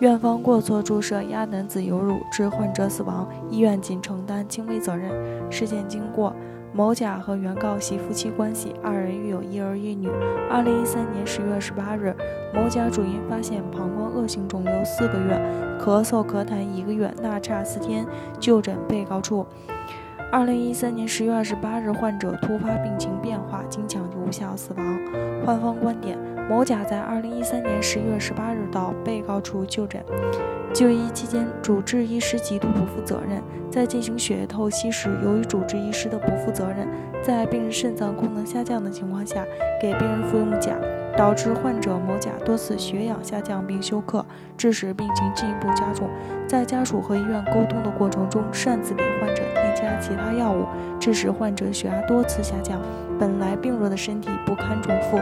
院方过错注射鸭男子油乳致患者死亡，医院仅承担轻微责任。事件经过：某甲和原告系夫妻关系，二人育有一儿一女。二零一三年十月十八日，某甲主因发现膀胱恶性肿瘤四个月，咳嗽咳痰一个月，纳差四天，就诊被告处。二零一三年十月二十八日，患者突发病情变化，经抢救无效死亡。患方观点。某甲在二零一三年十一月十八日到被告处就诊，就医期间，主治医师极度不负责任。在进行血液透析时，由于主治医师的不负责任，在病人肾脏功能下降的情况下，给病人服用钾，导致患者某甲多次血氧下降并休克，致使病情进一步加重。在家属和医院沟通的过程中，擅自给患者添加其他药物，致使患者血压多次下降，本来病弱的身体不堪重负。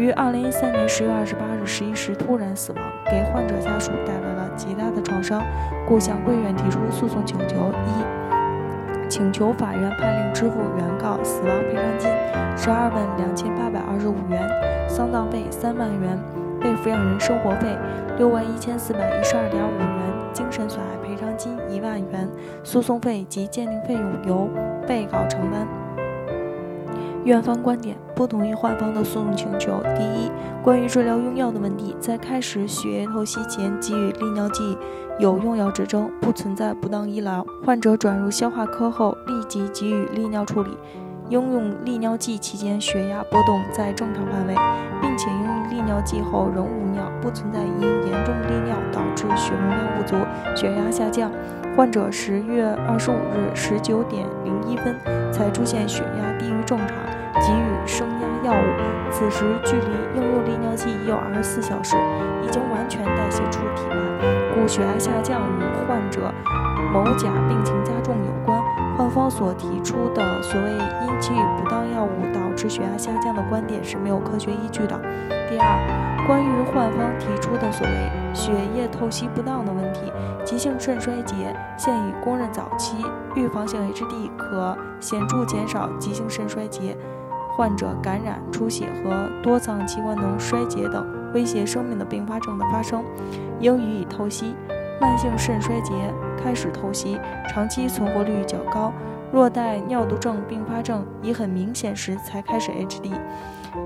于二零一三年十月二十八日十一时突然死亡，给患者家属带来了极大的创伤，故向贵院提出诉讼请求：一、请求法院判令支付原告死亡赔偿金十二万两千八百二十五元，丧葬费三万元，被抚养人生活费六万一千四百一十二点五元，精神损害赔偿金一万元，诉讼费及鉴定费用由被告承担。院方观点不同意患方的诉讼请求。第一，关于治疗用药的问题，在开始血液透析前给予利尿剂有用药指征，不存在不当医疗。患者转入消化科后，立即给予利尿处理。应用利尿剂期间，血压波动在正常范围，并且用利尿剂后仍无尿，不存在因严重利尿导致血容量不足、血压下降。患者十月二十五日十九点零一分才出现血压低于正常，给予升压药物。此时距离应用利尿剂已有二十四小时，已经完全代谢出体外，故血压下降与患者某甲病情加重有关。患方所提出的所谓因给予不当药物导致血压下降的观点是没有科学依据的。第二，关于患方提出的所谓血液透析不当的问题，急性肾衰竭现已公认早期预防性 HD 可显著减少急性肾衰竭患者感染、出血和多脏器官能衰竭等威胁生命的并发症的发生，应予以透析。慢性肾衰竭开始透析，长期存活率较高。若待尿毒症并发症已很明显时才开始 HD，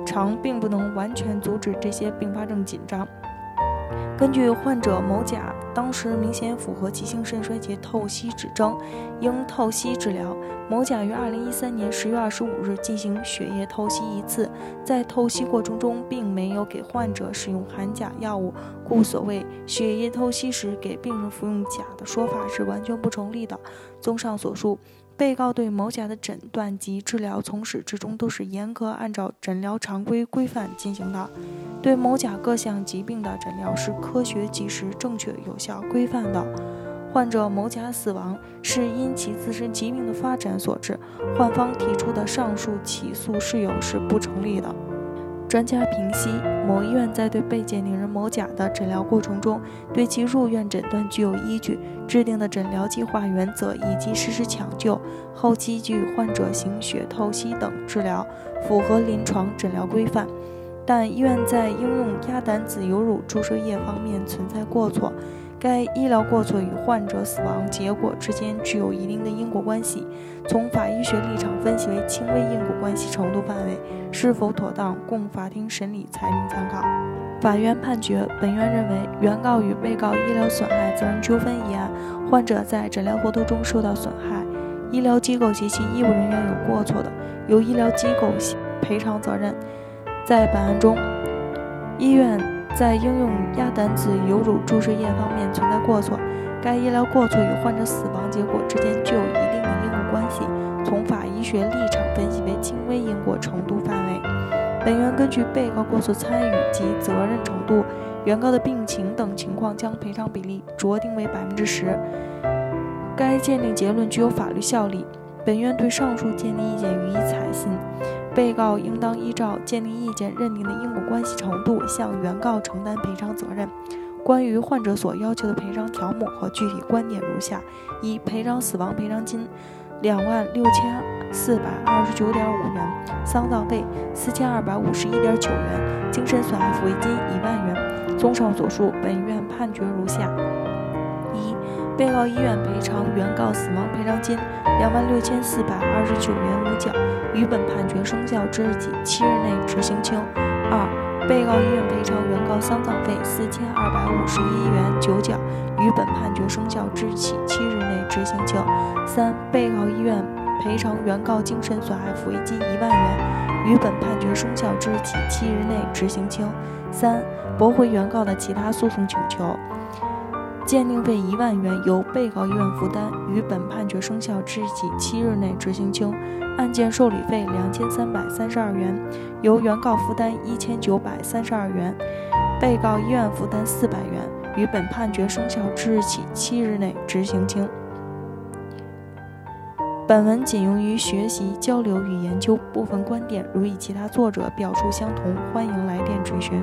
常并不能完全阻止这些并发症紧张。根据患者某甲当时明显符合急性肾衰竭透析指征，应透析治疗。某甲于二零一三年十月二十五日进行血液透析一次，在透析过程中并没有给患者使用含钾药物，故所谓血液透析时给病人服用钾的说法是完全不成立的。综上所述。被告对某甲的诊断及治疗从始至终都是严格按照诊疗常规规范进行的，对某甲各项疾病的诊疗是科学、及时、正确、有效、规范的。患者某甲死亡是因其自身疾病的发展所致，患方提出的上述起诉事由是不成立的。专家评析：某医院在对被鉴定人某甲的诊疗过程中，对其入院诊断具有依据，制定的诊疗计划原则以及实施抢救、后期给予患者行血透析等治疗，符合临床诊疗规范。但医院在应用鸭胆子油乳注射液方面存在过错。该医疗过错与患者死亡结果之间具有一定的因果关系，从法医学立场分析为轻微因果关系程度范围，是否妥当供法庭审理裁定参考。法院判决，本院认为，原告与被告医疗损害责任纠纷一案，患者在诊疗活动中受到损害，医疗机构及其医务人员有过错的，由医疗机构赔偿责任。在本案中，医院。在应用鸭胆子油乳注射液方面存在过错，该医疗过错与患者死亡结果之间具有一定的因果关系，从法医学立本院根据被告过错参与及责任程度、原告的病情等情况，将赔偿比例酌定为百分之十。该鉴定结论具有法律效力。本院对上述鉴定意见予以采信。被告应当依照鉴定意见认定的因果关系程度，向原告承担赔偿责任。关于患者所要求的赔偿条目和具体观点如下：一、赔偿死亡赔偿金两万六千四百二十九点五元，丧葬费四千二百五十一点九元，精神损害抚慰金一万元。综上所述，本院判决如下：一、被告医院赔偿原告死亡赔偿金两万六千四百二十九元五角，于本判决生效之日起七日内执行清；二、被告医院赔偿原告丧葬费四千二百五十一元九角，于本判决生效之日起七日内执行清；三、被告医院赔偿原告精神损害抚慰金一万元，于本判决生效之日起七日内执行清；三、驳回原告的其他诉讼请求。鉴定费一万元由被告医院负担，于本判决生效之日起七日内执行清；案件受理费两千三百三十二元，由原告负担一千九百三十二元，被告医院负担四百元，于本判决生效之日起七日内执行清。本文仅用于学习、交流与研究，部分观点如与其他作者表述相同，欢迎来电质询。